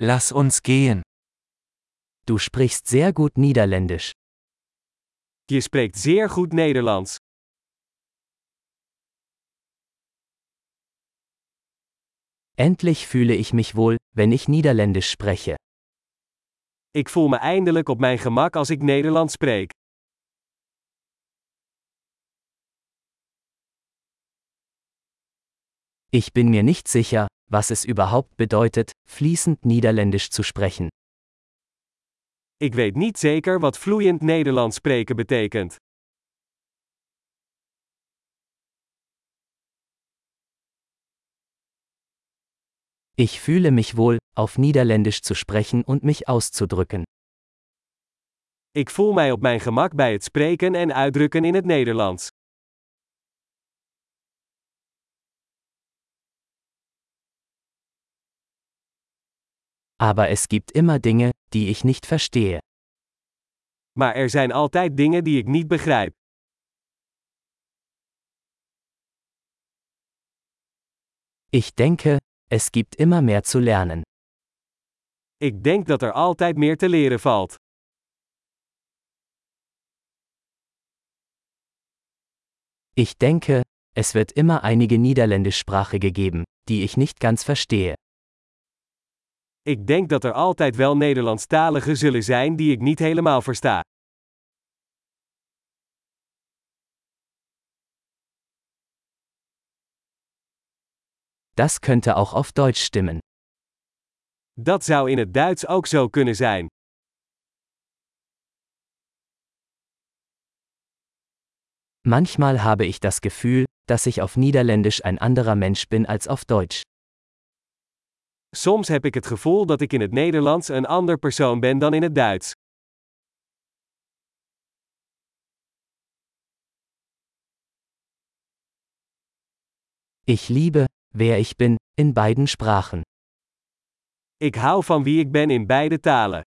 Lass uns gehen. Du sprichst sehr gut Niederländisch. Je spreekt zeer goed Nederlands. Endlich fühle ich mich wohl, wenn ich Niederländisch spreche. Ik voel me eindelijk op mijn gemak als ik Nederlands spreek. Ich bin mir nicht sicher, was es überhaupt bedeutet, fließend Niederländisch zu sprechen. Ik weet niet zeker wat vloeiend Nederlands spreken betekent. Ich fühle mich wohl, auf Niederländisch zu sprechen und mich auszudrücken. Ik voel mij op mijn gemak bij het spreken en uitdrukken in het Nederlands. Aber es gibt immer Dinge, die ich nicht verstehe. Maar er zijn altijd dingen die ik niet begrijp. Ich denke, es gibt immer mehr zu lernen. Ik denk dat er altijd meer te leren valt. Ich denke, es wird immer einige Niederländischsprachige geben, die ich nicht ganz verstehe. Ik denk dat er altijd wel Nederlandstaligen zullen zijn die ik niet helemaal versta. Das könnte auch auf Deutsch stimmen. Dat zou in het Duits ook zo kunnen zijn. Manchmal habe ich das Gefühl, dass ich auf Niederländisch ein anderer Mensch bin als auf Deutsch. Soms heb ik het gevoel dat ik in het Nederlands een ander persoon ben dan in het Duits. Ich liebe, wer ich bin, in beiden Sprachen. Ik hou van wie ik ben in beide talen.